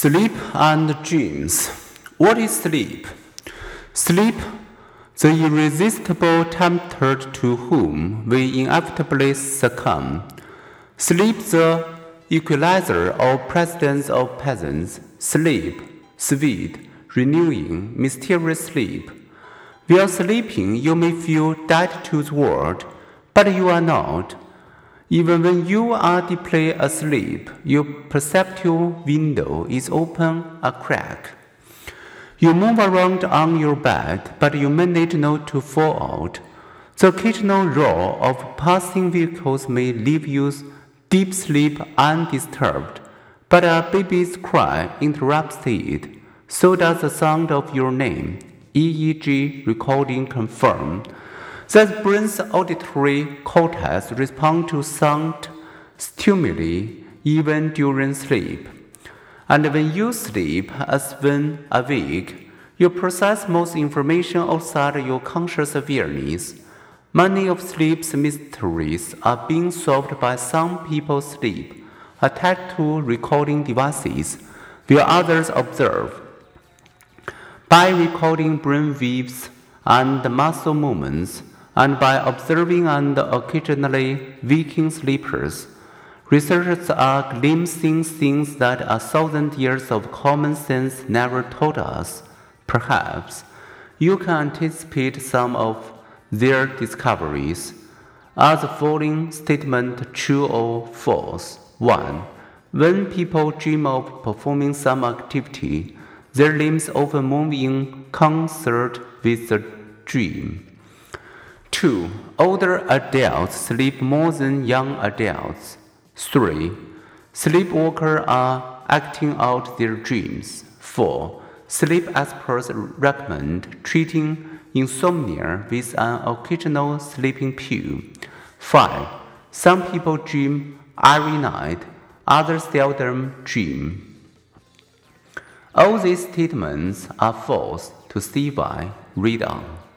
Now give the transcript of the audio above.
Sleep and dreams. What is sleep? Sleep, the irresistible tempter to whom we inevitably succumb. Sleep, the equalizer or presidents of peasants. Sleep, sweet, renewing, mysterious sleep. While sleeping, you may feel dead to the world, but you are not. Even when you are deeply asleep, your perceptual window is open a crack. You move around on your bed, but you manage not to fall out. The occasional roar of passing vehicles may leave you deep sleep undisturbed, but a baby's cry interrupts it. So does the sound of your name. EEG recording confirmed that brain's auditory cortex respond to sound stimuli even during sleep. And when you sleep, as when awake, you process most information outside your conscious awareness. Many of sleep's mysteries are being solved by some people sleep, attached to recording devices, while others observe. By recording brain waves and muscle movements, and by observing and occasionally waking sleepers, researchers are glimpsing things that a thousand years of common sense never taught us. Perhaps you can anticipate some of their discoveries. Are the following statement true or false? 1. When people dream of performing some activity, their limbs often move in concert with the dream. 2. Older adults sleep more than young adults. 3. Sleepwalkers are acting out their dreams. 4. Sleep experts recommend treating insomnia with an occasional sleeping pill. 5. Some people dream every night, others seldom dream. All these statements are false to see why. Read on.